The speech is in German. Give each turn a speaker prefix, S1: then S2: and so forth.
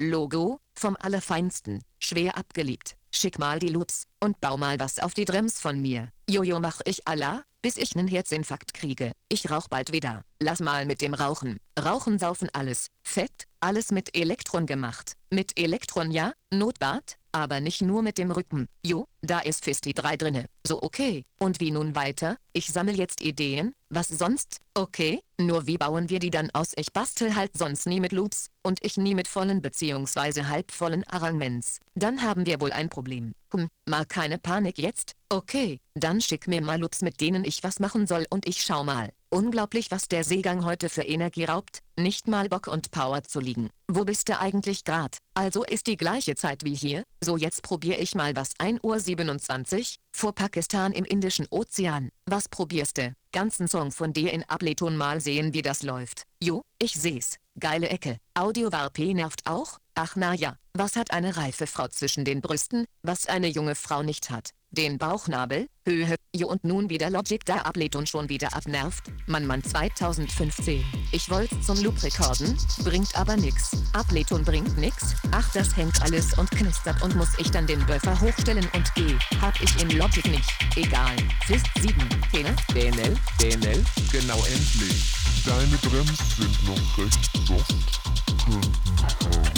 S1: Logo, vom Allerfeinsten, schwer abgeliebt. Schick mal die Loops und bau mal was auf die Drems von mir. Jojo mach ich Allah, bis ich nen Herzinfarkt kriege. Ich rauch bald wieder. Lass mal mit dem Rauchen. Rauchen saufen alles. Fett, alles mit Elektron gemacht. Mit Elektron ja, Notbad, aber nicht nur mit dem Rücken. Jo, da ist Fisti 3 drinne. So okay. Und wie nun weiter? Ich sammel jetzt Ideen. Was sonst? Okay, nur wie bauen wir die dann aus? Ich bastel halt sonst nie mit Loops und ich nie mit vollen bzw. halbvollen Arrangements. Dann haben wir wohl ein Problem. Hm, mal keine Panik jetzt. Okay, dann schick mir mal Loops mit denen ich was machen soll und ich schau mal. Unglaublich was der Seegang heute für Energie raubt, nicht mal Bock und Power zu liegen. Wo bist du eigentlich grad? Also ist die gleiche Zeit wie hier, so jetzt probier ich mal was 1 Uhr 27, vor Pakistan im Indischen Ozean. Was probierst du? Ganzen Song von dir in Ableton mal sehen wie das läuft. Jo, ich seh's. Geile Ecke. Audio Warp nervt auch? Ach na ja, was hat eine reife Frau zwischen den Brüsten, was eine junge Frau nicht hat? Den Bauchnabel, Höhe, Jo und nun wieder Logic da Ableton schon wieder abnervt. Mann Mann 2015. Ich wollte zum Loop rekorden, bringt aber nix. Ableton bringt nix. Ach das hängt alles und knistert und muss ich dann den Buffer hochstellen und geh. Hab ich in Logic nicht. Egal. Fist 7. Pene.
S2: DNL, DNL, genau endlich.
S3: Deine Brems sind noch recht soft.